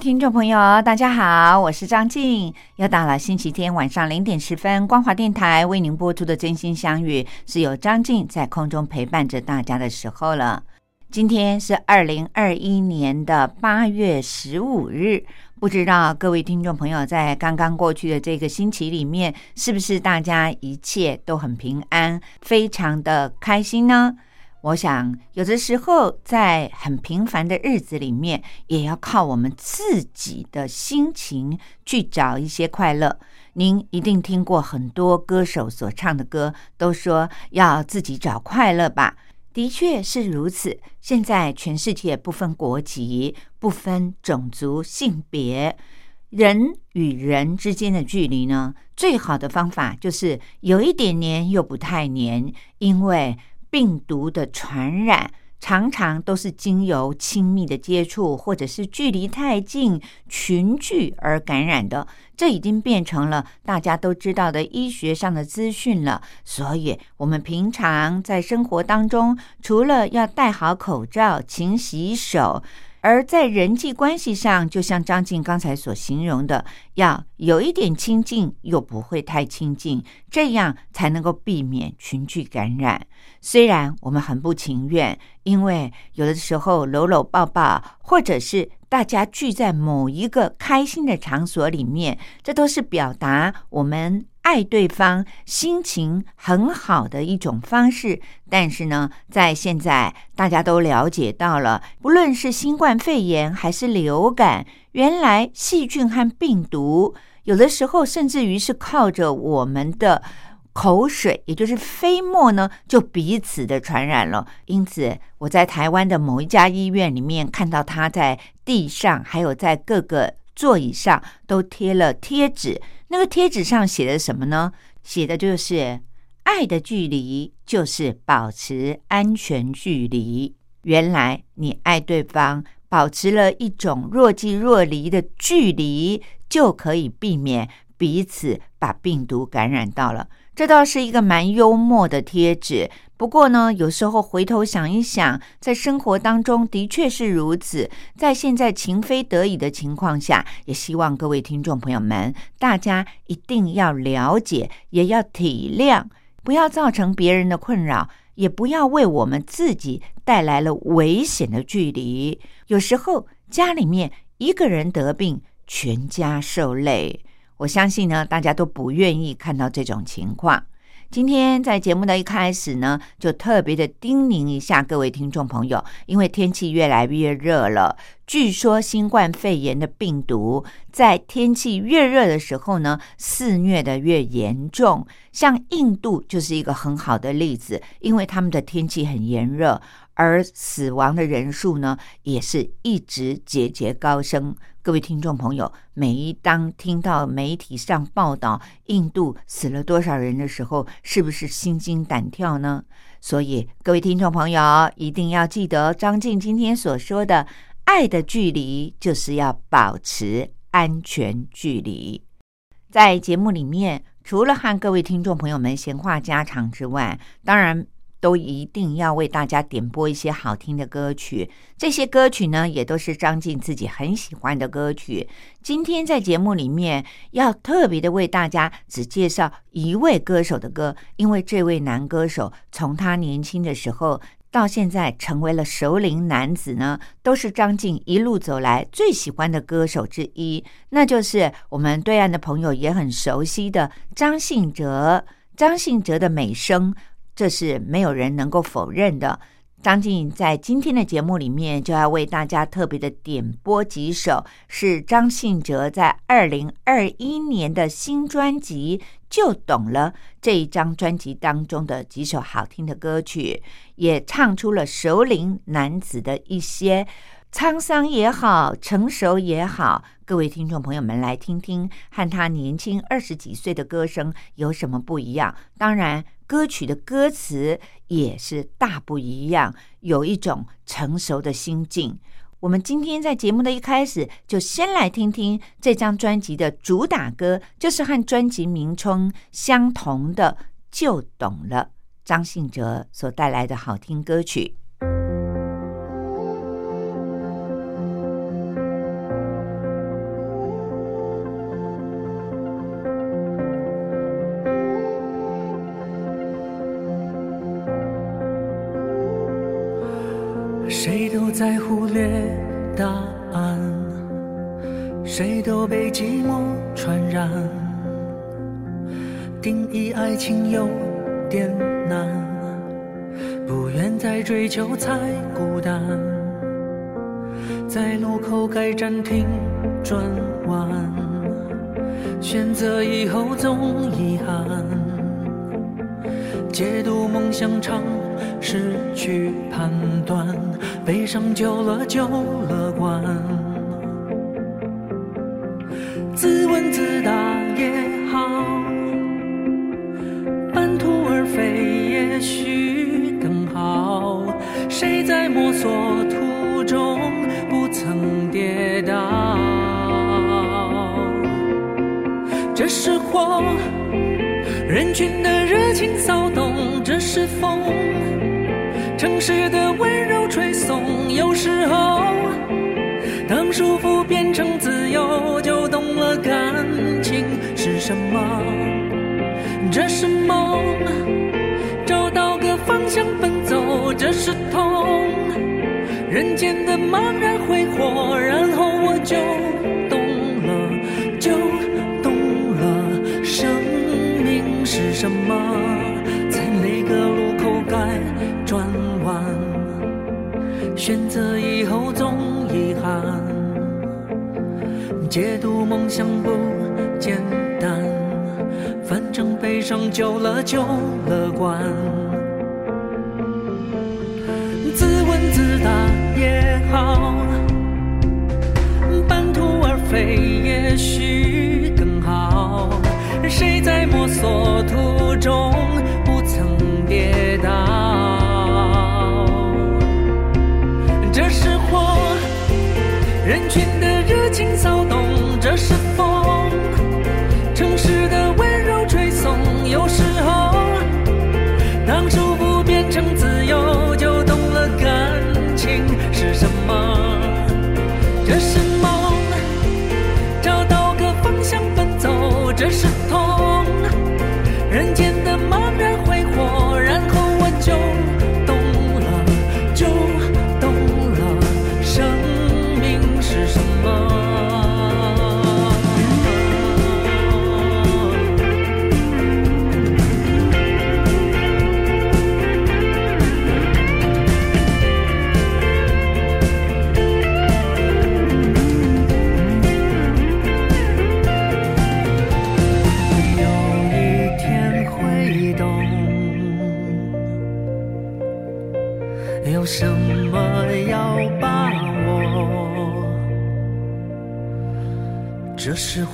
听众朋友，大家好，我是张静。又到了星期天晚上零点十分，光华电台为您播出的《真心相遇》，是由张静在空中陪伴着大家的时候了。今天是二零二一年的八月十五日，不知道各位听众朋友在刚刚过去的这个星期里面，是不是大家一切都很平安，非常的开心呢？我想，有的时候在很平凡的日子里面，也要靠我们自己的心情去找一些快乐。您一定听过很多歌手所唱的歌，都说要自己找快乐吧。的确是如此。现在全世界不分国籍、不分种族、性别，人与人之间的距离呢，最好的方法就是有一点黏又不太黏，因为。病毒的传染常常都是经由亲密的接触，或者是距离太近群聚而感染的。这已经变成了大家都知道的医学上的资讯了。所以，我们平常在生活当中，除了要戴好口罩、勤洗手。而在人际关系上，就像张静刚才所形容的，要有一点亲近，又不会太亲近，这样才能够避免群聚感染。虽然我们很不情愿，因为有的时候搂搂抱抱，或者是大家聚在某一个开心的场所里面，这都是表达我们。爱对方，心情很好的一种方式。但是呢，在现在大家都了解到了，不论是新冠肺炎还是流感，原来细菌和病毒有的时候甚至于是靠着我们的口水，也就是飞沫呢，就彼此的传染了。因此，我在台湾的某一家医院里面看到他在地上，还有在各个座椅上都贴了贴纸。那个贴纸上写的什么呢？写的就是“爱的距离就是保持安全距离”。原来你爱对方，保持了一种若即若离的距离，就可以避免彼此把病毒感染到了。这倒是一个蛮幽默的贴纸。不过呢，有时候回头想一想，在生活当中的确是如此。在现在情非得已的情况下，也希望各位听众朋友们，大家一定要了解，也要体谅，不要造成别人的困扰，也不要为我们自己带来了危险的距离。有时候家里面一个人得病，全家受累。我相信呢，大家都不愿意看到这种情况。今天在节目的一开始呢，就特别的叮咛一下各位听众朋友，因为天气越来越热了，据说新冠肺炎的病毒在天气越热的时候呢，肆虐的越严重。像印度就是一个很好的例子，因为他们的天气很炎热。而死亡的人数呢，也是一直节节高升。各位听众朋友，每一当听到媒体上报道印度死了多少人的时候，是不是心惊胆跳呢？所以，各位听众朋友一定要记得张静今天所说的“爱的距离”，就是要保持安全距离。在节目里面，除了和各位听众朋友们闲话家常之外，当然。都一定要为大家点播一些好听的歌曲，这些歌曲呢，也都是张晋自己很喜欢的歌曲。今天在节目里面要特别的为大家只介绍一位歌手的歌，因为这位男歌手从他年轻的时候到现在成为了熟龄男子呢，都是张晋一路走来最喜欢的歌手之一，那就是我们对岸的朋友也很熟悉的张信哲。张信哲的美声。这是没有人能够否认的。张静在今天的节目里面就要为大家特别的点播几首，是张信哲在二零二一年的新专辑《就懂了》这一张专辑当中的几首好听的歌曲，也唱出了熟龄男子的一些。沧桑也好，成熟也好，各位听众朋友们来听听，和他年轻二十几岁的歌声有什么不一样？当然，歌曲的歌词也是大不一样，有一种成熟的心境。我们今天在节目的一开始，就先来听听这张专辑的主打歌，就是和专辑名称相同的《就懂了》，张信哲所带来的好听歌曲。在忽略答案，谁都被寂寞传染。定义爱情有点难，不愿再追求才孤单。在路口该暂停转弯，选择以后总遗憾。解读梦想长。失去判断，悲伤久了就乐观。自问自答也好，半途而废也许更好。谁在摸索人群的热情骚动，这是风。城市的温柔吹送，有时候，当束缚变成自由，就懂了感情是什么。这是梦，找到个方向奔走，这是痛。人间的茫然挥霍，然后我就什么，在哪个路口该。转弯，选择以后总遗憾。解读梦想不简单，反正悲伤久了就乐观。自问自答也好，半途而废也许。谁在摸索途中不曾跌倒？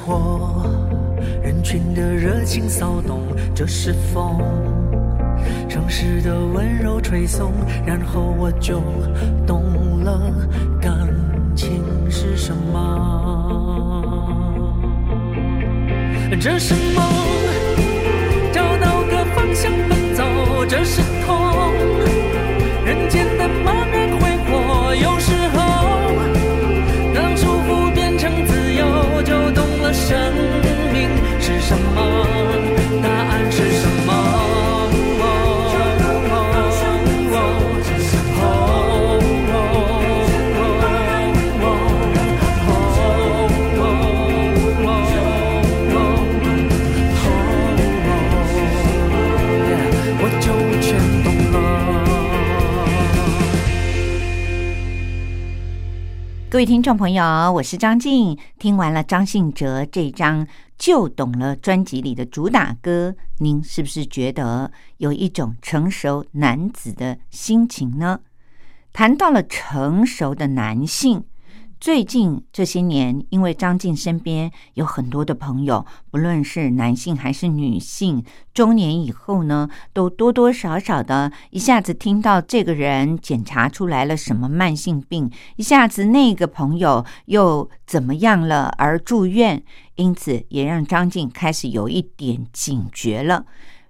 我，人群的热情骚动，这是风，城市的温柔吹送，然后我就懂了感情是什么。这是梦，找到个方向各位听众朋友，我是张静。听完了张信哲这张《就懂了》专辑里的主打歌，您是不是觉得有一种成熟男子的心情呢？谈到了成熟的男性。最近这些年，因为张静身边有很多的朋友，不论是男性还是女性，中年以后呢，都多多少少的一下子听到这个人检查出来了什么慢性病，一下子那个朋友又怎么样了而住院，因此也让张静开始有一点警觉了，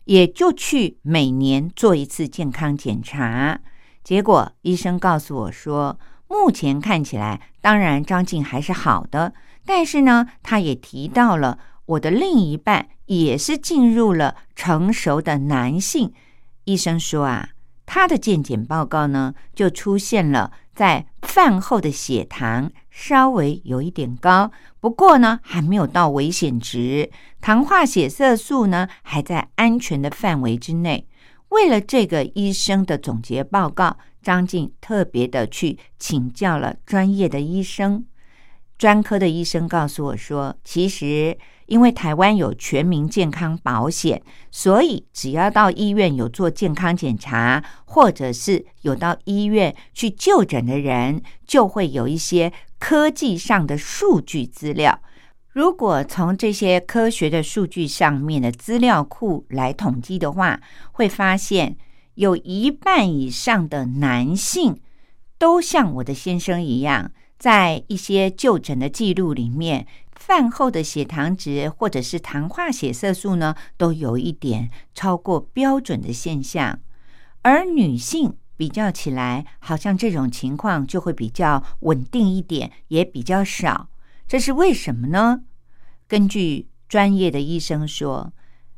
也就去每年做一次健康检查，结果医生告诉我说。目前看起来，当然张静还是好的，但是呢，他也提到了我的另一半也是进入了成熟的男性。医生说啊，他的健检报告呢就出现了在饭后的血糖稍微有一点高，不过呢还没有到危险值，糖化血色素呢还在安全的范围之内。为了这个医生的总结报告。张静特别的去请教了专业的医生，专科的医生告诉我说，其实因为台湾有全民健康保险，所以只要到医院有做健康检查，或者是有到医院去就诊的人，就会有一些科技上的数据资料。如果从这些科学的数据上面的资料库来统计的话，会发现。有一半以上的男性都像我的先生一样，在一些就诊的记录里面，饭后的血糖值或者是糖化血色素呢，都有一点超过标准的现象。而女性比较起来，好像这种情况就会比较稳定一点，也比较少。这是为什么呢？根据专业的医生说，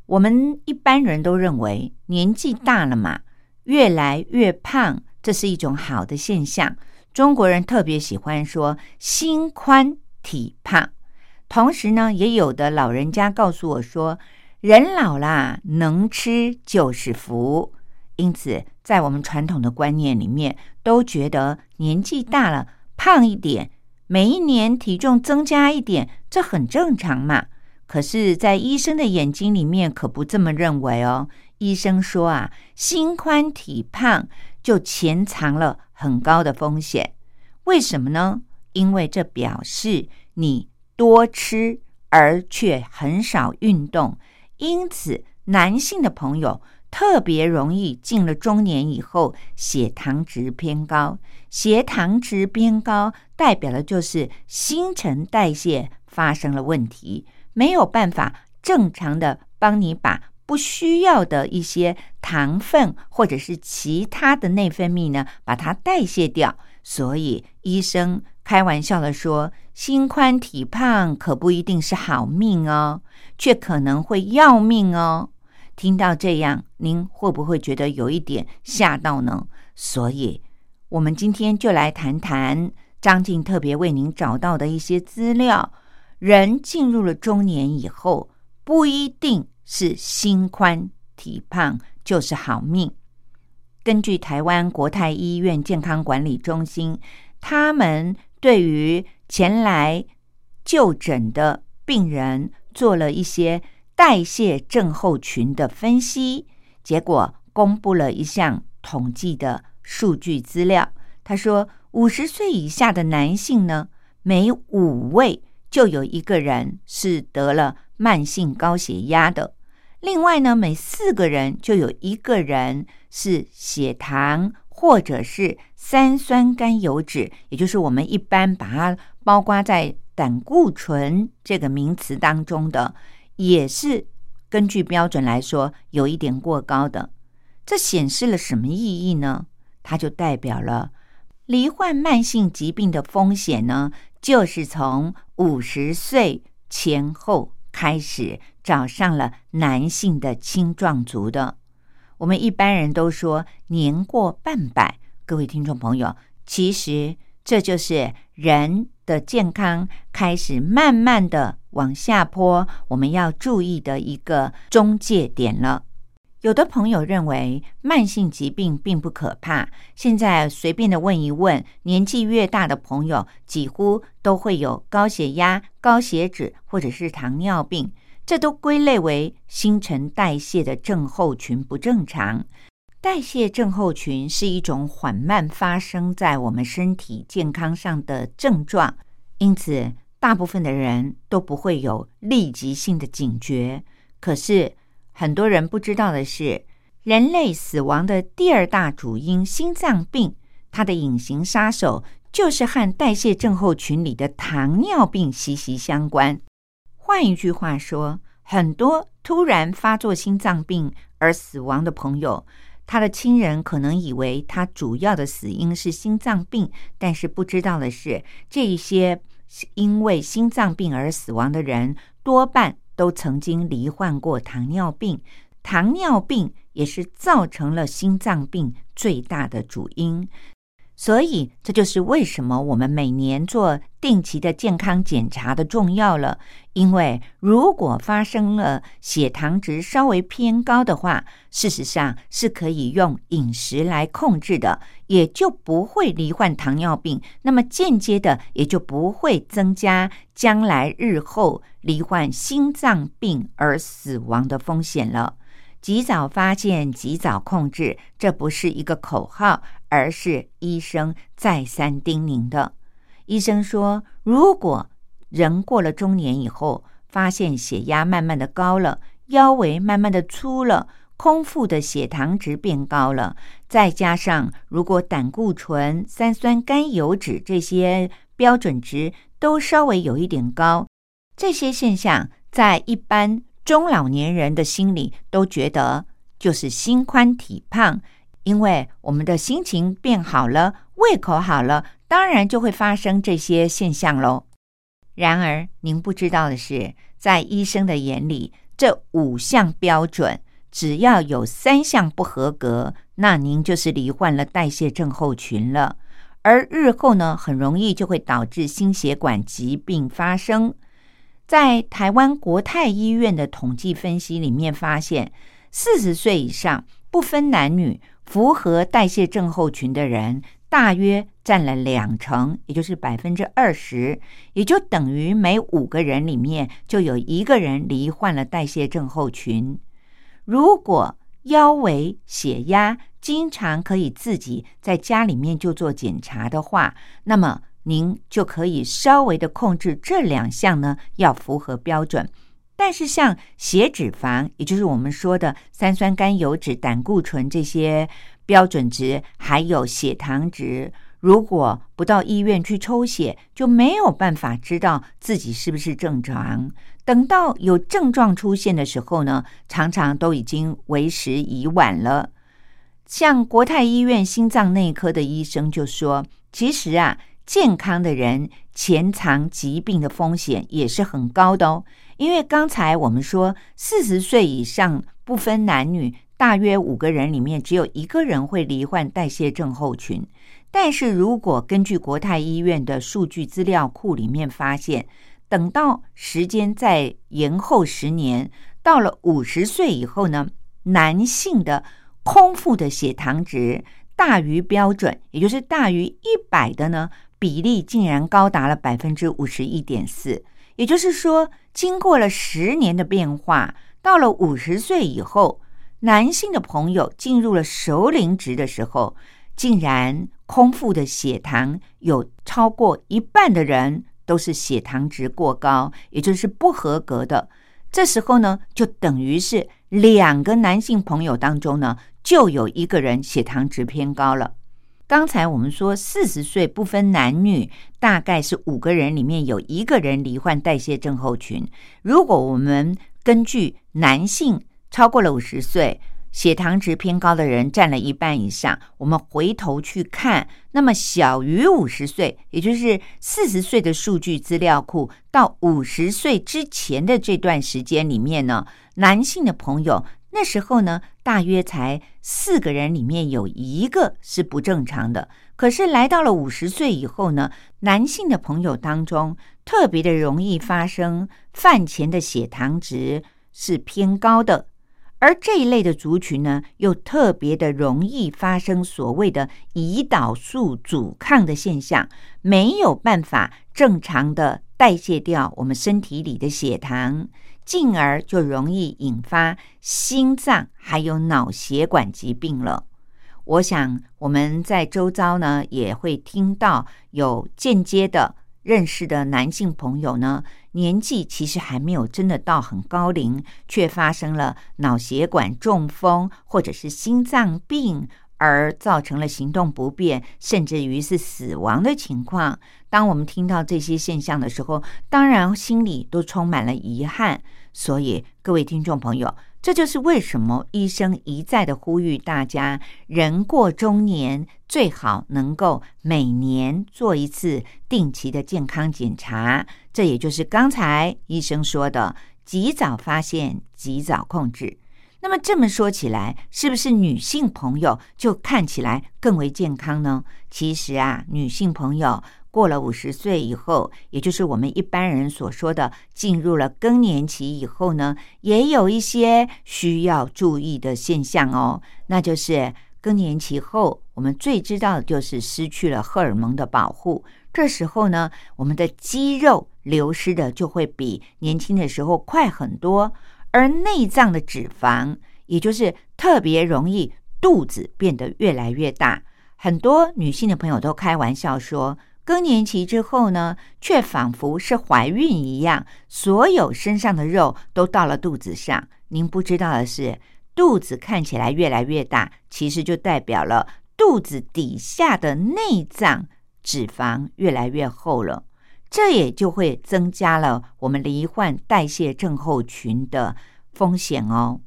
我们一般人都认为年纪大了嘛。越来越胖，这是一种好的现象。中国人特别喜欢说“心宽体胖”，同时呢，也有的老人家告诉我说：“人老啦，能吃就是福。”因此，在我们传统的观念里面，都觉得年纪大了胖一点，每一年体重增加一点，这很正常嘛。可是，在医生的眼睛里面，可不这么认为哦。医生说啊，心宽体胖就潜藏了很高的风险。为什么呢？因为这表示你多吃而却很少运动，因此男性的朋友特别容易进了中年以后血糖值偏高。血糖值偏高代表的就是新陈代谢发生了问题，没有办法正常的帮你把。不需要的一些糖分或者是其他的内分泌呢，把它代谢掉。所以医生开玩笑的说：“心宽体胖可不一定是好命哦，却可能会要命哦。”听到这样，您会不会觉得有一点吓到呢？所以，我们今天就来谈谈张静特别为您找到的一些资料：人进入了中年以后，不一定。是心宽体胖就是好命。根据台湾国泰医院健康管理中心，他们对于前来就诊的病人做了一些代谢症候群的分析，结果公布了一项统计的数据资料。他说，五十岁以下的男性呢，每五位就有一个人是得了慢性高血压的。另外呢，每四个人就有一个人是血糖或者是三酸甘油脂，也就是我们一般把它包括在胆固醇这个名词当中的，也是根据标准来说有一点过高的。这显示了什么意义呢？它就代表了罹患慢性疾病的风险呢，就是从五十岁前后。开始找上了男性的青壮族的，我们一般人都说年过半百。各位听众朋友，其实这就是人的健康开始慢慢的往下坡，我们要注意的一个中介点了。有的朋友认为慢性疾病并不可怕，现在随便的问一问，年纪越大的朋友几乎都会有高血压、高血脂或者是糖尿病，这都归类为新陈代谢的症候群不正常。代谢症候群是一种缓慢发生在我们身体健康上的症状，因此大部分的人都不会有立即性的警觉。可是，很多人不知道的是，人类死亡的第二大主因——心脏病，它的隐形杀手就是和代谢症候群里的糖尿病息息相关。换一句话说，很多突然发作心脏病而死亡的朋友，他的亲人可能以为他主要的死因是心脏病，但是不知道的是，这些因为心脏病而死亡的人多半。都曾经罹患过糖尿病，糖尿病也是造成了心脏病最大的主因。所以，这就是为什么我们每年做定期的健康检查的重要了。因为如果发生了血糖值稍微偏高的话，事实上是可以用饮食来控制的，也就不会罹患糖尿病。那么间接的，也就不会增加将来日后罹患心脏病而死亡的风险了。及早发现，及早控制，这不是一个口号，而是医生再三叮咛的。医生说，如果人过了中年以后，发现血压慢慢的高了，腰围慢慢的粗了，空腹的血糖值变高了，再加上如果胆固醇、三酸甘油脂这些标准值都稍微有一点高，这些现象在一般。中老年人的心里都觉得就是心宽体胖，因为我们的心情变好了，胃口好了，当然就会发生这些现象喽。然而，您不知道的是，在医生的眼里，这五项标准只要有三项不合格，那您就是罹患了代谢症候群了，而日后呢，很容易就会导致心血管疾病发生。在台湾国泰医院的统计分析里面发现，四十岁以上不分男女，符合代谢症候群的人大约占了两成，也就是百分之二十，也就等于每五个人里面就有一个人罹患了代谢症候群。如果腰围、血压经常可以自己在家里面就做检查的话，那么。您就可以稍微的控制这两项呢，要符合标准。但是像血脂肪，也就是我们说的三酸甘油脂、胆固醇这些标准值，还有血糖值，如果不到医院去抽血，就没有办法知道自己是不是正常。等到有症状出现的时候呢，常常都已经为时已晚了。像国泰医院心脏内科的医生就说：“其实啊。”健康的人潜藏疾病的风险也是很高的哦，因为刚才我们说，四十岁以上不分男女，大约五个人里面只有一个人会罹患代谢症候群。但是如果根据国泰医院的数据资料库里面发现，等到时间再延后十年，到了五十岁以后呢，男性的空腹的血糖值大于标准，也就是大于一百的呢。比例竟然高达了百分之五十一点四，也就是说，经过了十年的变化，到了五十岁以后，男性的朋友进入了熟龄值的时候，竟然空腹的血糖有超过一半的人都是血糖值过高，也就是不合格的。这时候呢，就等于是两个男性朋友当中呢，就有一个人血糖值偏高了。刚才我们说，四十岁不分男女，大概是五个人里面有一个人罹患代谢症候群。如果我们根据男性超过了五十岁，血糖值偏高的人占了一半以上，我们回头去看，那么小于五十岁，也就是四十岁的数据资料库到五十岁之前的这段时间里面呢，男性的朋友。那时候呢，大约才四个人里面有一个是不正常的。可是来到了五十岁以后呢，男性的朋友当中特别的容易发生饭前的血糖值是偏高的，而这一类的族群呢，又特别的容易发生所谓的胰岛素阻抗的现象，没有办法正常的代谢掉我们身体里的血糖，进而就容易引发心脏还有脑血管疾病了。我想我们在周遭呢，也会听到有间接的认识的男性朋友呢。年纪其实还没有真的到很高龄，却发生了脑血管中风或者是心脏病，而造成了行动不便，甚至于是死亡的情况。当我们听到这些现象的时候，当然心里都充满了遗憾。所以，各位听众朋友。这就是为什么医生一再的呼吁大家，人过中年最好能够每年做一次定期的健康检查。这也就是刚才医生说的，及早发现，及早控制。那么这么说起来，是不是女性朋友就看起来更为健康呢？其实啊，女性朋友。过了五十岁以后，也就是我们一般人所说的进入了更年期以后呢，也有一些需要注意的现象哦。那就是更年期后，我们最知道的就是失去了荷尔蒙的保护，这时候呢，我们的肌肉流失的就会比年轻的时候快很多，而内脏的脂肪，也就是特别容易肚子变得越来越大。很多女性的朋友都开玩笑说。更年期之后呢，却仿佛是怀孕一样，所有身上的肉都到了肚子上。您不知道的是，肚子看起来越来越大，其实就代表了肚子底下的内脏脂肪越来越厚了。这也就会增加了我们罹患代谢症候群的风险哦。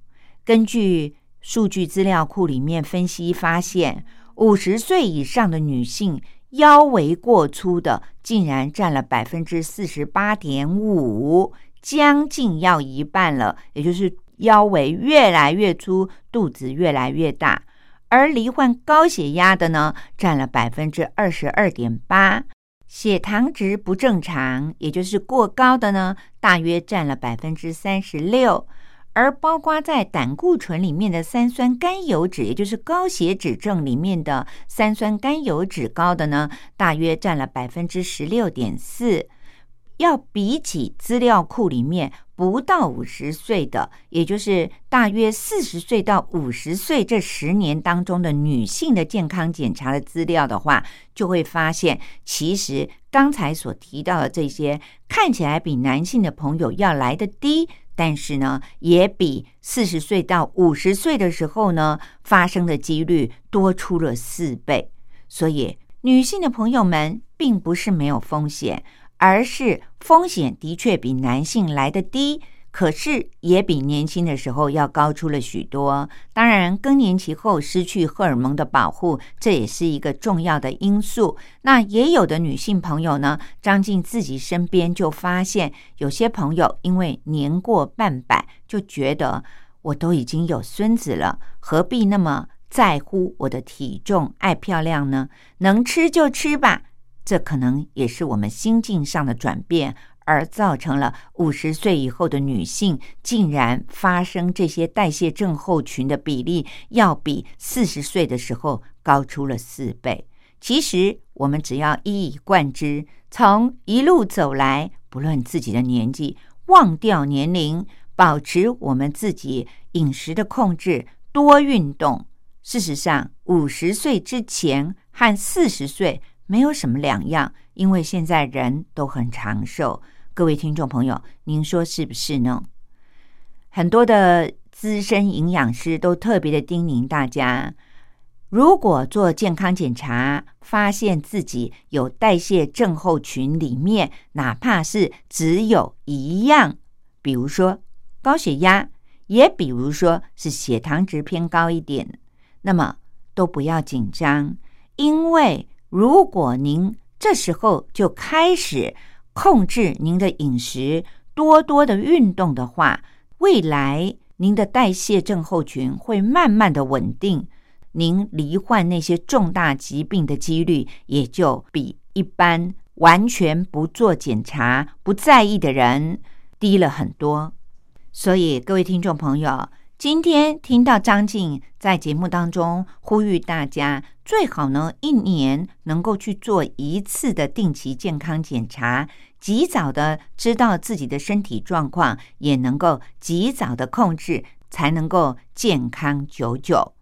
根据数据资料库里面分析发现，五十岁以上的女性。腰围过粗的竟然占了百分之四十八点五，将近要一半了。也就是腰围越来越粗，肚子越来越大。而罹患高血压的呢，占了百分之二十二点八，血糖值不正常，也就是过高的呢，大约占了百分之三十六。而包括在胆固醇里面的三酸甘油脂，也就是高血脂症里面的三酸甘油脂高的呢，大约占了百分之十六点四。要比起资料库里面不到五十岁的，也就是大约四十岁到五十岁这十年当中的女性的健康检查的资料的话，就会发现，其实刚才所提到的这些看起来比男性的朋友要来的低。但是呢，也比四十岁到五十岁的时候呢发生的几率多出了四倍。所以，女性的朋友们并不是没有风险，而是风险的确比男性来的低。可是也比年轻的时候要高出了许多。当然，更年期后失去荷尔蒙的保护，这也是一个重要的因素。那也有的女性朋友呢，张进自己身边就发现，有些朋友因为年过半百，就觉得我都已经有孙子了，何必那么在乎我的体重、爱漂亮呢？能吃就吃吧。这可能也是我们心境上的转变。而造成了五十岁以后的女性竟然发生这些代谢症候群的比例，要比四十岁的时候高出了四倍。其实我们只要一以贯之，从一路走来，不论自己的年纪，忘掉年龄，保持我们自己饮食的控制，多运动。事实上，五十岁之前和四十岁没有什么两样，因为现在人都很长寿。各位听众朋友，您说是不是呢？很多的资深营养师都特别的叮咛大家，如果做健康检查，发现自己有代谢症候群里面，哪怕是只有一样，比如说高血压，也比如说是血糖值偏高一点，那么都不要紧张，因为如果您这时候就开始。控制您的饮食，多多的运动的话，未来您的代谢症候群会慢慢的稳定，您罹患那些重大疾病的几率也就比一般完全不做检查、不在意的人低了很多。所以，各位听众朋友，今天听到张静在节目当中呼吁大家，最好呢一年能够去做一次的定期健康检查，及早的知道自己的身体状况，也能够及早的控制，才能够健康久久。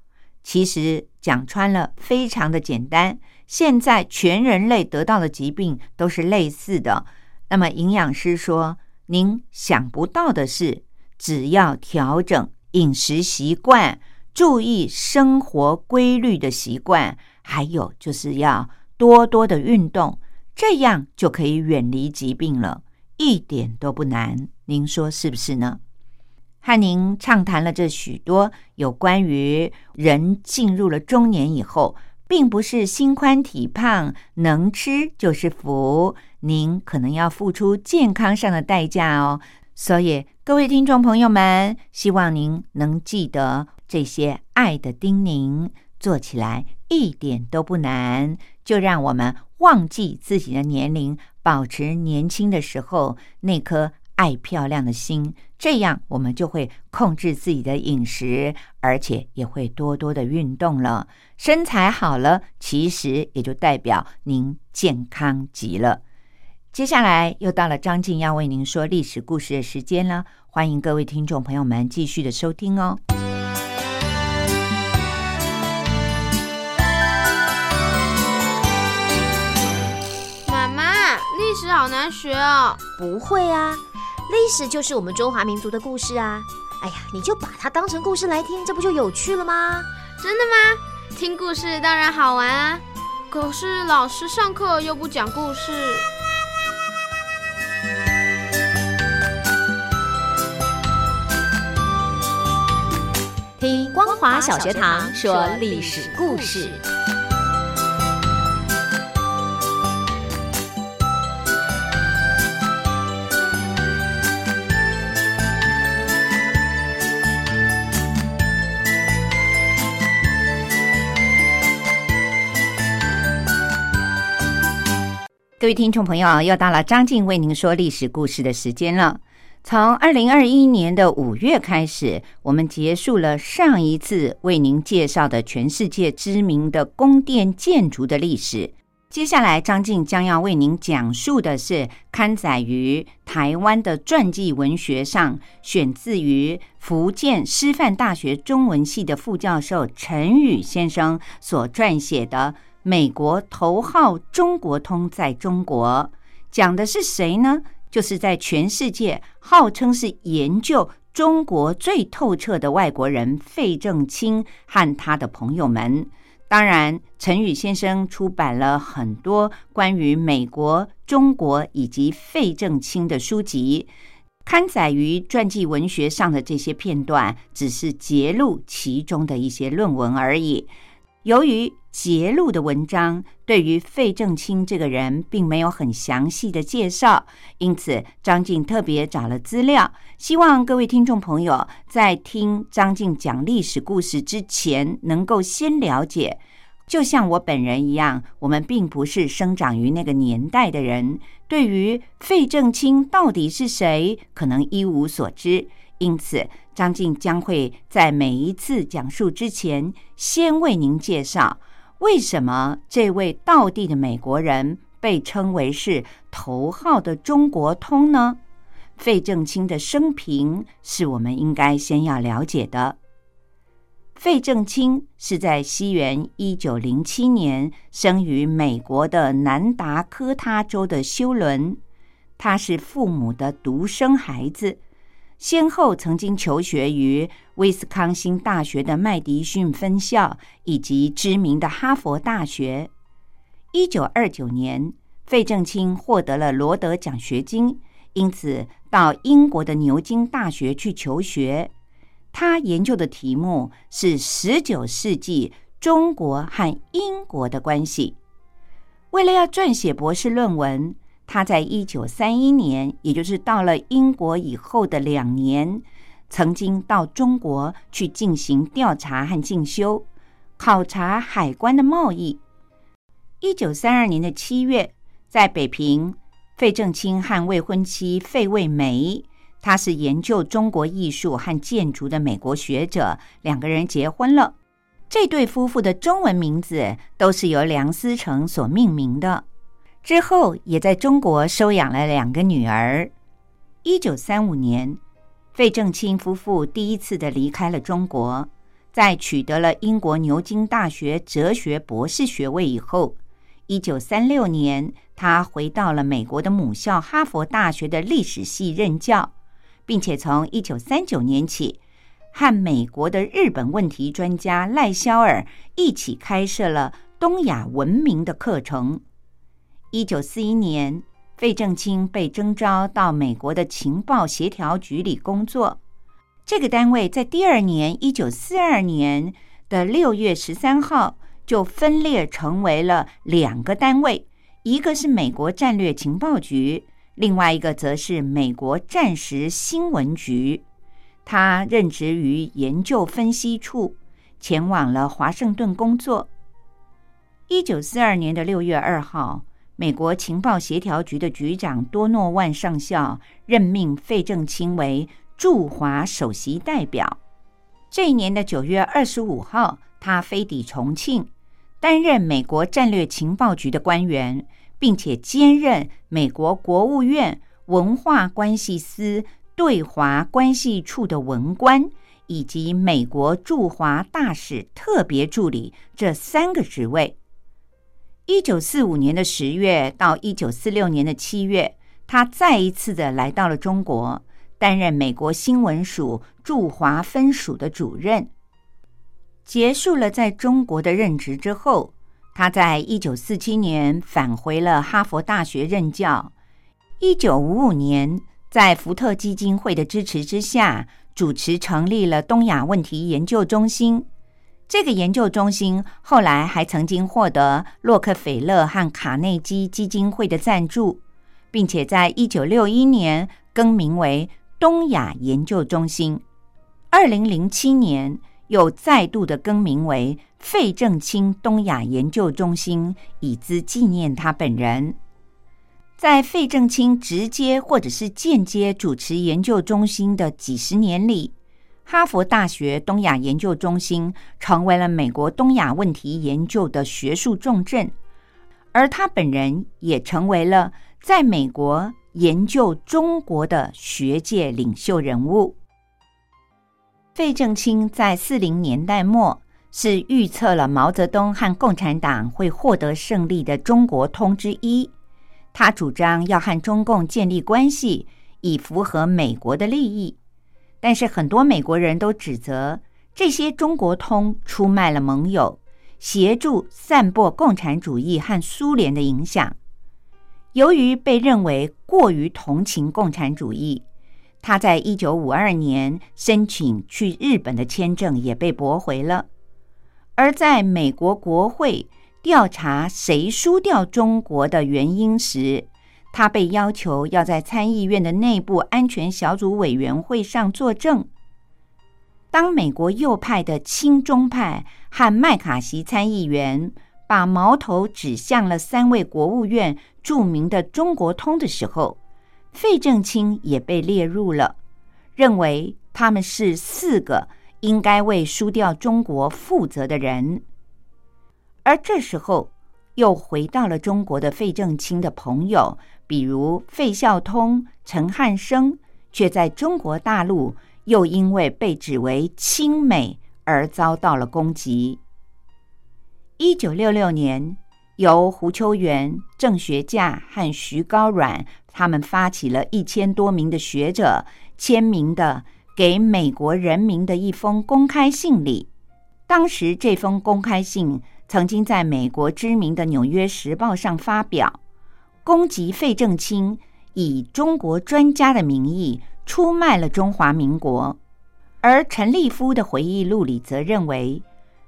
其实讲穿了，非常的简单。现在全人类得到的疾病都是类似的。那么营养师说，您想不到的是，只要调整。饮食习惯，注意生活规律的习惯，还有就是要多多的运动，这样就可以远离疾病了，一点都不难。您说是不是呢？和您畅谈了这许多有关于人进入了中年以后，并不是心宽体胖能吃就是福，您可能要付出健康上的代价哦。所以，各位听众朋友们，希望您能记得这些爱的叮咛，做起来一点都不难。就让我们忘记自己的年龄，保持年轻的时候那颗爱漂亮的心，这样我们就会控制自己的饮食，而且也会多多的运动了。身材好了，其实也就代表您健康极了。接下来又到了张静要为您说历史故事的时间了，欢迎各位听众朋友们继续的收听哦。妈妈，历史好难学哦。不会啊，历史就是我们中华民族的故事啊。哎呀，你就把它当成故事来听，这不就有趣了吗？真的吗？听故事当然好玩啊，可是老师上课又不讲故事。听光华小学堂说历史故事。各位听众朋友，又到了张静为您说历史故事的时间了。从二零二一年的五月开始，我们结束了上一次为您介绍的全世界知名的宫殿建筑的历史。接下来，张静将要为您讲述的是刊载于台湾的传记文学上，选自于福建师范大学中文系的副教授陈宇先生所撰写的《美国头号中国通在中国》，讲的是谁呢？就是在全世界号称是研究中国最透彻的外国人费正清和他的朋友们。当然，陈宇先生出版了很多关于美国、中国以及费正清的书籍，刊载于传记文学上的这些片段，只是揭录其中的一些论文而已。由于揭露的文章对于费正清这个人并没有很详细的介绍，因此张静特别找了资料，希望各位听众朋友在听张静讲历史故事之前，能够先了解。就像我本人一样，我们并不是生长于那个年代的人，对于费正清到底是谁，可能一无所知。因此，张静将会在每一次讲述之前，先为您介绍为什么这位道地的美国人被称为是头号的中国通呢？费正清的生平是我们应该先要了解的。费正清是在西元一九零七年生于美国的南达科他州的休伦，他是父母的独生孩子。先后曾经求学于威斯康星大学的麦迪逊分校以及知名的哈佛大学。一九二九年，费正清获得了罗德奖学金，因此到英国的牛津大学去求学。他研究的题目是十九世纪中国和英国的关系。为了要撰写博士论文。他在一九三一年，也就是到了英国以后的两年，曾经到中国去进行调查和进修，考察海关的贸易。一九三二年的七月，在北平，费正清和未婚妻费慰梅他是研究中国艺术和建筑的美国学者，两个人结婚了。这对夫妇的中文名字都是由梁思成所命名的。之后也在中国收养了两个女儿。一九三五年，费正清夫妇第一次的离开了中国，在取得了英国牛津大学哲学博士学位以后，一九三六年，他回到了美国的母校哈佛大学的历史系任教。并且从一九三九年起，和美国的日本问题专家赖肖尔一起开设了东亚文明的课程。一九四一年，费正清被征召到美国的情报协调局里工作。这个单位在第二年，一九四二年的六月十三号就分裂成为了两个单位，一个是美国战略情报局。另外一个则是美国战时新闻局，他任职于研究分析处，前往了华盛顿工作。一九四二年的六月二号，美国情报协调局的局长多诺万上校任命费正清为驻华首席代表。这一年的九月二十五号，他飞抵重庆，担任美国战略情报局的官员。并且兼任美国国务院文化关系司对华关系处的文官，以及美国驻华大使特别助理这三个职位。一九四五年的十月到一九四六年的七月，他再一次的来到了中国，担任美国新闻署驻华分署的主任。结束了在中国的任职之后。他在一九四七年返回了哈佛大学任教。一九五五年，在福特基金会的支持之下，主持成立了东亚问题研究中心。这个研究中心后来还曾经获得洛克菲勒和卡内基基金会的赞助，并且在一九六一年更名为东亚研究中心。二零零七年。又再度的更名为费正清东亚研究中心，以资纪念他本人。在费正清直接或者是间接主持研究中心的几十年里，哈佛大学东亚研究中心成为了美国东亚问题研究的学术重镇，而他本人也成为了在美国研究中国的学界领袖人物。费正清在四零年代末是预测了毛泽东和共产党会获得胜利的中国通之一。他主张要和中共建立关系，以符合美国的利益。但是很多美国人都指责这些中国通出卖了盟友，协助散播共产主义和苏联的影响。由于被认为过于同情共产主义。他在一九五二年申请去日本的签证也被驳回了，而在美国国会调查谁输掉中国的原因时，他被要求要在参议院的内部安全小组委员会上作证。当美国右派的亲中派和麦卡锡参议员把矛头指向了三位国务院著名的中国通的时候，费正清也被列入了，认为他们是四个应该为输掉中国负责的人。而这时候，又回到了中国的费正清的朋友，比如费孝通、陈汉生，却在中国大陆又因为被指为亲美而遭到了攻击。一九六六年。由胡秋原、郑学稼和徐高阮他们发起了一千多名的学者签名的给美国人民的一封公开信里。当时这封公开信曾经在美国知名的《纽约时报》上发表，攻击费正清以中国专家的名义出卖了中华民国。而陈立夫的回忆录里则认为，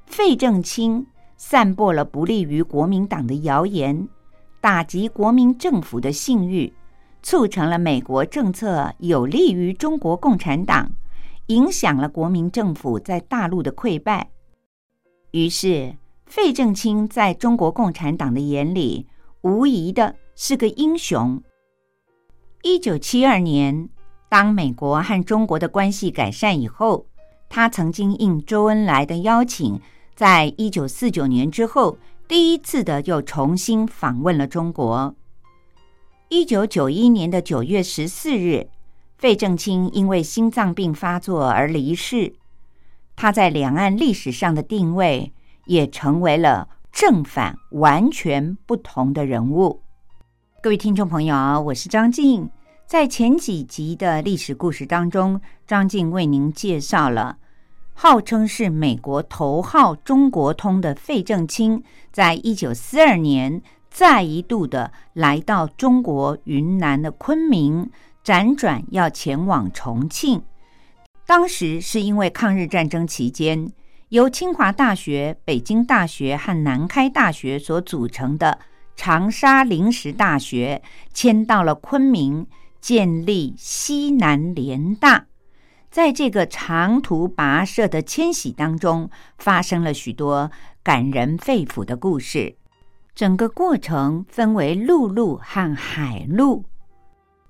费正清。散播了不利于国民党的谣言，打击国民政府的信誉，促成了美国政策有利于中国共产党，影响了国民政府在大陆的溃败。于是，费正清在中国共产党的眼里，无疑的是个英雄。一九七二年，当美国和中国的关系改善以后，他曾经应周恩来的邀请，在一九四九年之后，第一次的又重新访问了中国。一九九一年的九月十四日，费正清因为心脏病发作而离世。他在两岸历史上的定位，也成为了正反完全不同的人物。各位听众朋友，我是张静。在前几集的历史故事当中，张静为您介绍了号称是美国头号中国通的费正清，在一九四二年再一度的来到中国云南的昆明，辗转要前往重庆。当时是因为抗日战争期间，由清华大学、北京大学和南开大学所组成的。长沙临时大学迁到了昆明，建立西南联大。在这个长途跋涉的迁徙当中，发生了许多感人肺腑的故事。整个过程分为陆路和海路。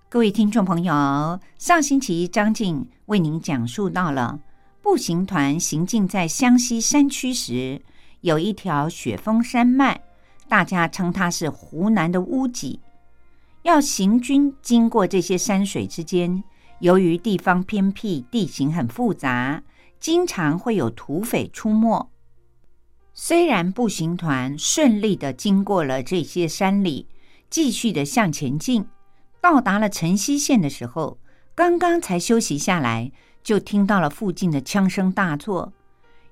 各位听众朋友，上星期张静为您讲述到了步行团行进在湘西山区时，有一条雪峰山脉。大家称它是湖南的屋脊。要行军经过这些山水之间，由于地方偏僻，地形很复杂，经常会有土匪出没。虽然步行团顺利的经过了这些山里，继续的向前进，到达了城西县的时候，刚刚才休息下来，就听到了附近的枪声大作。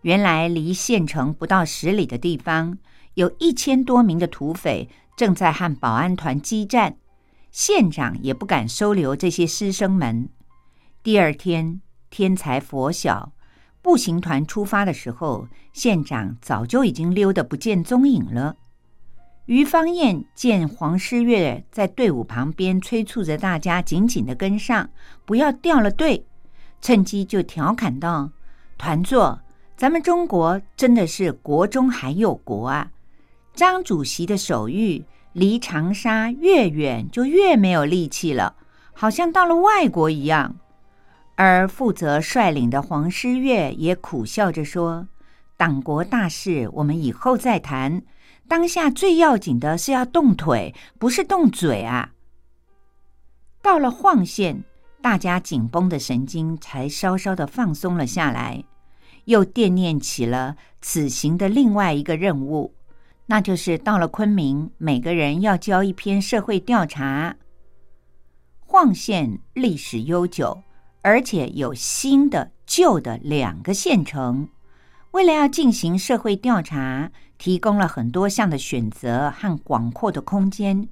原来离县城不到十里的地方。有一千多名的土匪正在和保安团激战，县长也不敢收留这些师生们。第二天天才佛晓，步行团出发的时候，县长早就已经溜得不见踪影了。于方燕见黄诗月在队伍旁边催促着大家紧紧的跟上，不要掉了队，趁机就调侃道：“团座，咱们中国真的是国中还有国啊！”张主席的手谕，离长沙越远就越没有力气了，好像到了外国一样。而负责率领的黄师岳也苦笑着说：“党国大事，我们以后再谈。当下最要紧的是要动腿，不是动嘴啊！”到了晃县，大家紧绷的神经才稍稍的放松了下来，又惦念起了此行的另外一个任务。那就是到了昆明，每个人要交一篇社会调查。晃县历史悠久，而且有新的、旧的两个县城。为了要进行社会调查，提供了很多项的选择和广阔的空间。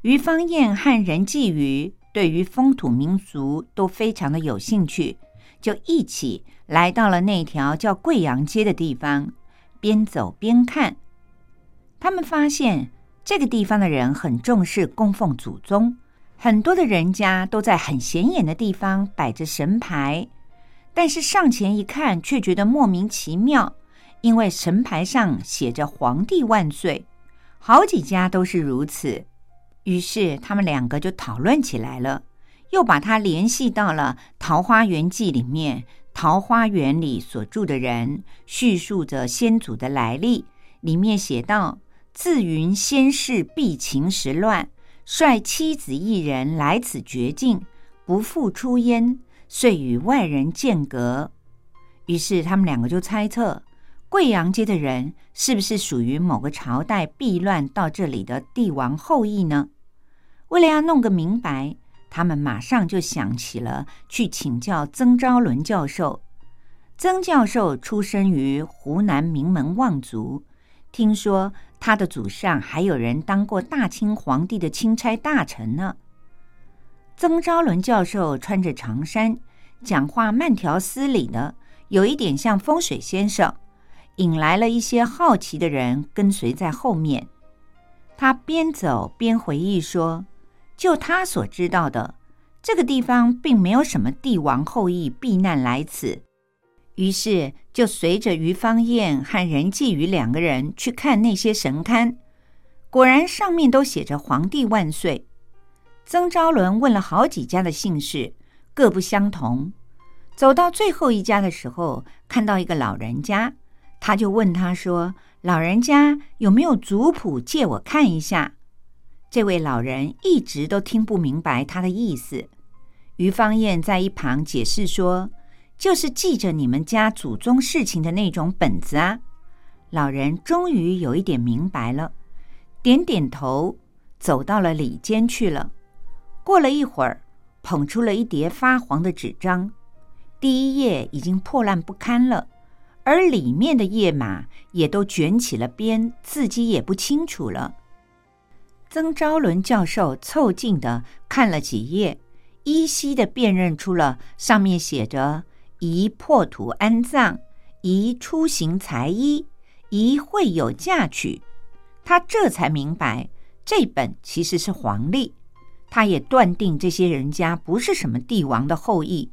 于芳燕和任继宇对于风土民俗都非常的有兴趣，就一起来到了那条叫贵阳街的地方，边走边看。他们发现这个地方的人很重视供奉祖宗，很多的人家都在很显眼的地方摆着神牌，但是上前一看却觉得莫名其妙，因为神牌上写着“皇帝万岁”，好几家都是如此。于是他们两个就讨论起来了，又把它联系到了《桃花源记》里面，桃花源里所住的人叙述着先祖的来历，里面写道。自云先世避秦时乱，率妻子一人来此绝境，不复出焉，遂与外人间隔。于是他们两个就猜测，贵阳街的人是不是属于某个朝代避乱到这里的帝王后裔呢？为了要弄个明白，他们马上就想起了去请教曾昭伦教授。曾教授出生于湖南名门望族，听说。他的祖上还有人当过大清皇帝的钦差大臣呢。曾昭伦教授穿着长衫，讲话慢条斯理的，有一点像风水先生，引来了一些好奇的人跟随在后面。他边走边回忆说：“就他所知道的，这个地方并没有什么帝王后裔避难来此。”于是就随着于方燕和任继宇两个人去看那些神龛，果然上面都写着“皇帝万岁”。曾昭伦问了好几家的姓氏，各不相同。走到最后一家的时候，看到一个老人家，他就问他说：“老人家有没有族谱借我看一下？”这位老人一直都听不明白他的意思。于方燕在一旁解释说：“就是记着你们家祖宗事情的那种本子啊。”老人终于有一点明白了，点点头，走到了里间去了。过了一会儿，捧出了一叠发黄的纸张。第一页已经破烂不堪了，而里面的页码也都卷起了边，字迹也不清楚了。曾昭伦教授凑近的看了几页，依稀的辨认出了上面写着“宜破土安葬，宜出行裁衣，宜会有嫁娶”，他这才明白这本其实是黄历。他也断定这些人家不是什么帝王的后裔。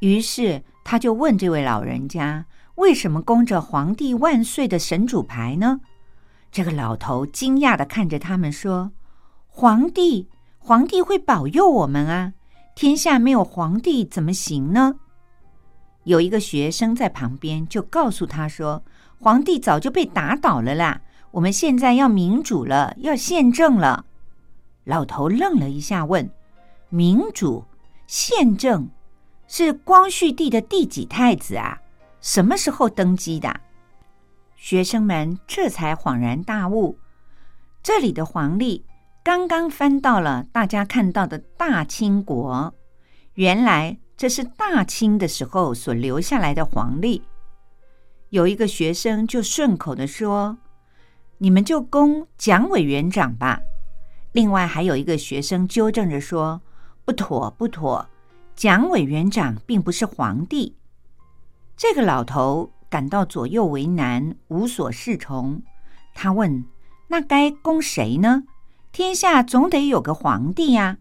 于是他就问这位老人家：“为什么供着‘皇帝万岁’的神主牌呢？”这个老头惊讶的看着他们说：“皇帝，皇帝会保佑我们啊！天下没有皇帝怎么行呢？”有一个学生在旁边就告诉他说：“皇帝早就被打倒了啦，我们现在要民主了，要宪政了。”老头愣了一下，问：“民主、宪政？”是光绪帝的第几太子啊？什么时候登基的？学生们这才恍然大悟，这里的黄历刚刚翻到了大家看到的大清国，原来这是大清的时候所留下来的黄历。有一个学生就顺口的说：“你们就供蒋委员长吧。”另外还有一个学生纠正着说：“不妥，不妥。”蒋委员长并不是皇帝，这个老头感到左右为难，无所适从。他问：“那该供谁呢？天下总得有个皇帝呀。”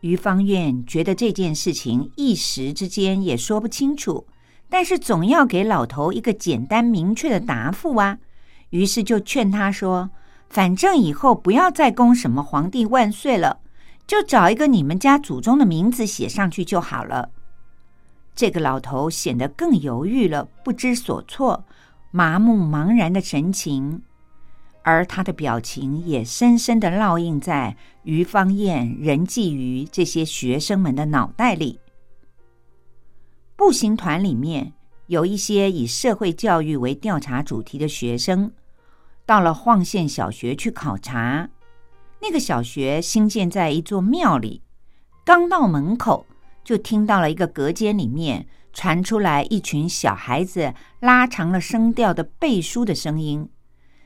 于方院觉得这件事情一时之间也说不清楚，但是总要给老头一个简单明确的答复啊。于是就劝他说：“反正以后不要再供什么皇帝万岁了。”就找一个你们家祖宗的名字写上去就好了。这个老头显得更犹豫了，不知所措，麻木茫然的神情，而他的表情也深深的烙印在于芳燕、任继于这些学生们的脑袋里。步行团里面有一些以社会教育为调查主题的学生，到了晃县小学去考察。那个小学新建在一座庙里，刚到门口就听到了一个隔间里面传出来一群小孩子拉长了声调的背书的声音。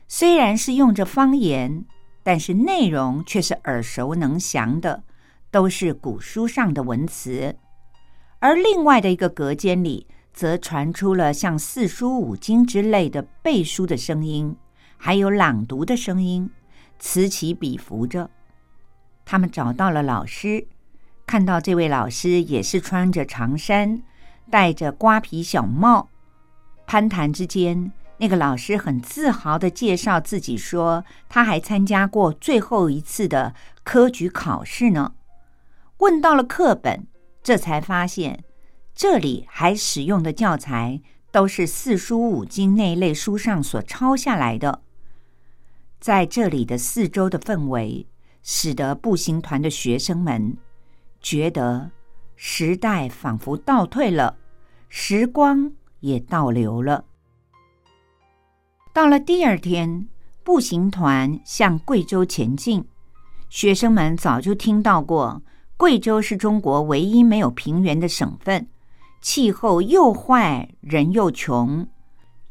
虽然是用着方言，但是内容却是耳熟能详的，都是古书上的文词。而另外的一个隔间里，则传出了像四书五经之类的背书的声音，还有朗读的声音。此起彼伏着，他们找到了老师，看到这位老师也是穿着长衫，戴着瓜皮小帽。攀谈之间，那个老师很自豪的介绍自己说，他还参加过最后一次的科举考试呢。问到了课本，这才发现这里还使用的教材都是四书五经那一类书上所抄下来的。在这里的四周的氛围，使得步行团的学生们觉得时代仿佛倒退了，时光也倒流了。到了第二天，步行团向贵州前进。学生们早就听到过，贵州是中国唯一没有平原的省份，气候又坏，人又穷，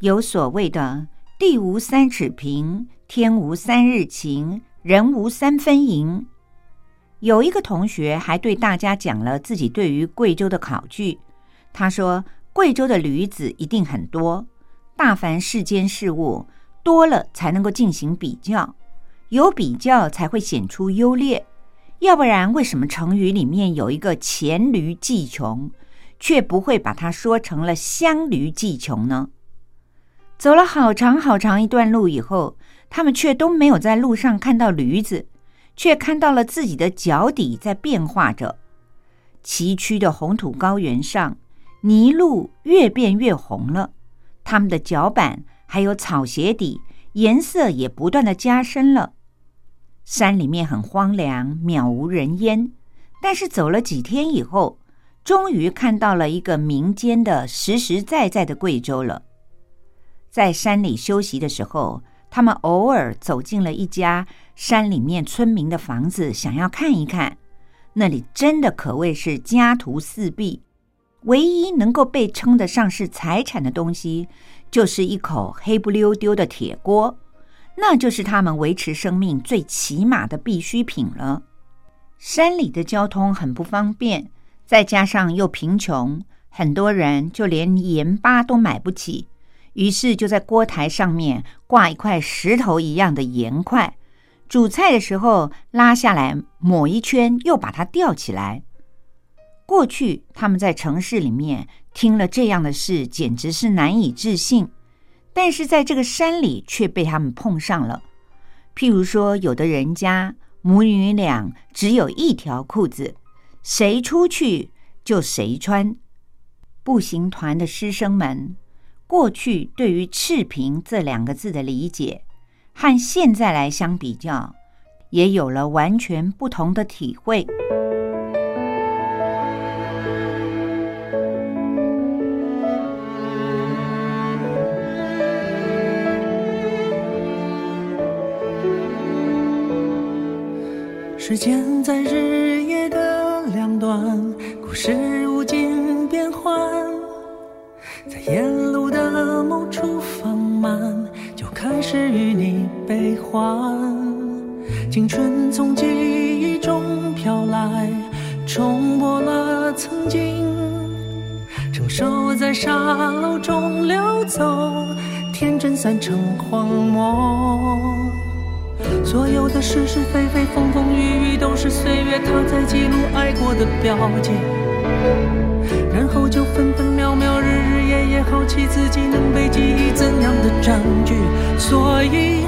有所谓的“地无三尺平”。天无三日晴，人无三分银。有一个同学还对大家讲了自己对于贵州的考据。他说：“贵州的驴子一定很多。大凡世间事物多了，才能够进行比较，有比较才会显出优劣。要不然，为什么成语里面有一个‘黔驴技穷’，却不会把它说成了‘湘驴技穷’呢？”走了好长好长一段路以后。他们却都没有在路上看到驴子，却看到了自己的脚底在变化着。崎岖的红土高原上，泥路越变越红了，他们的脚板还有草鞋底颜色也不断的加深了。山里面很荒凉，渺无人烟。但是走了几天以后，终于看到了一个民间的实实在在的贵州了。在山里休息的时候，他们偶尔走进了一家山里面村民的房子，想要看一看。那里真的可谓是家徒四壁，唯一能够被称得上是财产的东西，就是一口黑不溜丢的铁锅，那就是他们维持生命最起码的必需品了。山里的交通很不方便，再加上又贫穷，很多人就连盐巴都买不起，于是就在锅台上面挂一块石头一样的盐块，煮菜的时候拉下来抹一圈，又把它吊起来。过去他们在城市里面听了这样的事，简直是难以置信，但是在这个山里却被他们碰上了。譬如说，有的人家。母女俩只有一条裤子，谁出去就谁穿。步行团的师生们，过去对于“赤贫”这两个字的理解，和现在来相比较，也有了完全不同的体会。时间在日夜的两端，故事无尽变幻，在沿路的某处放慢，就开始与你悲欢。青春从记忆中飘来，冲破了曾经，成熟在沙漏中流走，天真散成荒漠。所有的是是非非、风风雨雨，都是岁月它在记录爱过的标记。然后就分分秒秒、日日夜夜，好奇自己能被记忆怎样的占据。所以，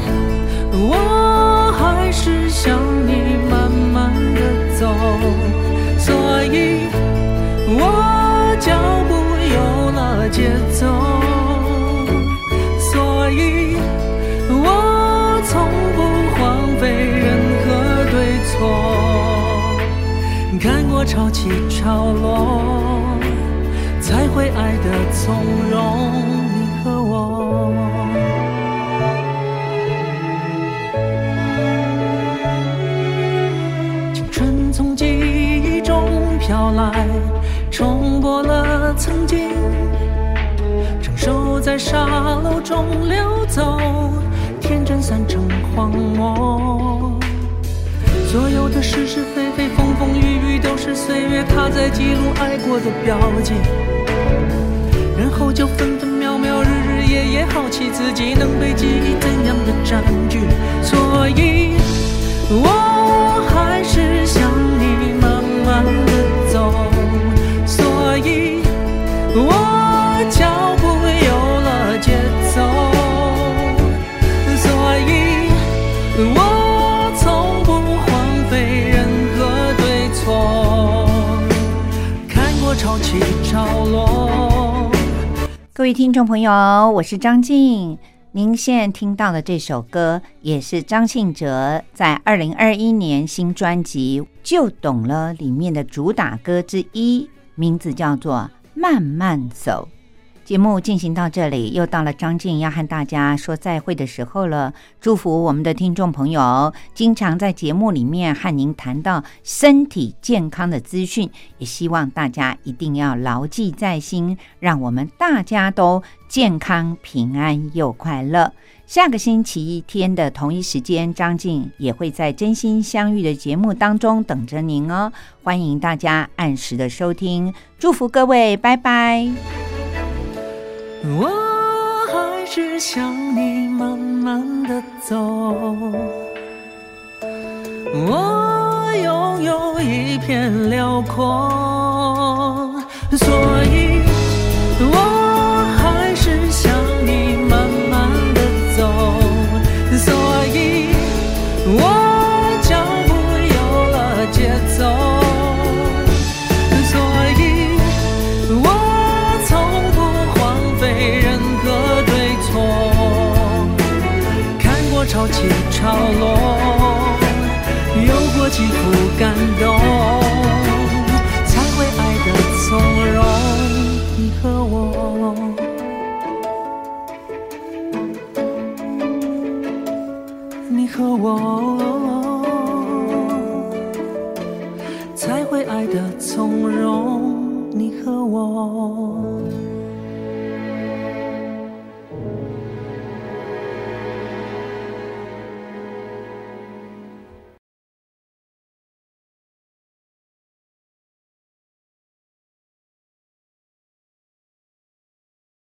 我还是想你慢慢的走。所以，我脚步有了节奏。所以，我从不看过潮起潮落，才会爱得从容。你和我，青春从记忆中飘来，冲破了曾经，成熟在沙漏中流走，天真散成荒漠。所有的是是非非、风风雨雨，都是岁月它在记录爱过的标记。然后就分分秒秒、日日夜夜，好奇自己能被记忆怎样的占据。所以，我还是想你慢慢的走。所以，我脚步有了节奏。所以，我。各位听众朋友，我是张静。您现在听到的这首歌，也是张信哲在二零二一年新专辑《就懂了》里面的主打歌之一，名字叫做《慢慢走》。节目进行到这里，又到了张静要和大家说再会的时候了。祝福我们的听众朋友，经常在节目里面和您谈到身体健康的资讯，也希望大家一定要牢记在心，让我们大家都健康、平安又快乐。下个星期一天的同一时间，张静也会在真心相遇的节目当中等着您哦。欢迎大家按时的收听，祝福各位，拜拜。我还是想你慢慢的走，我拥有一片辽阔，所以我，才会爱得从容。你和我。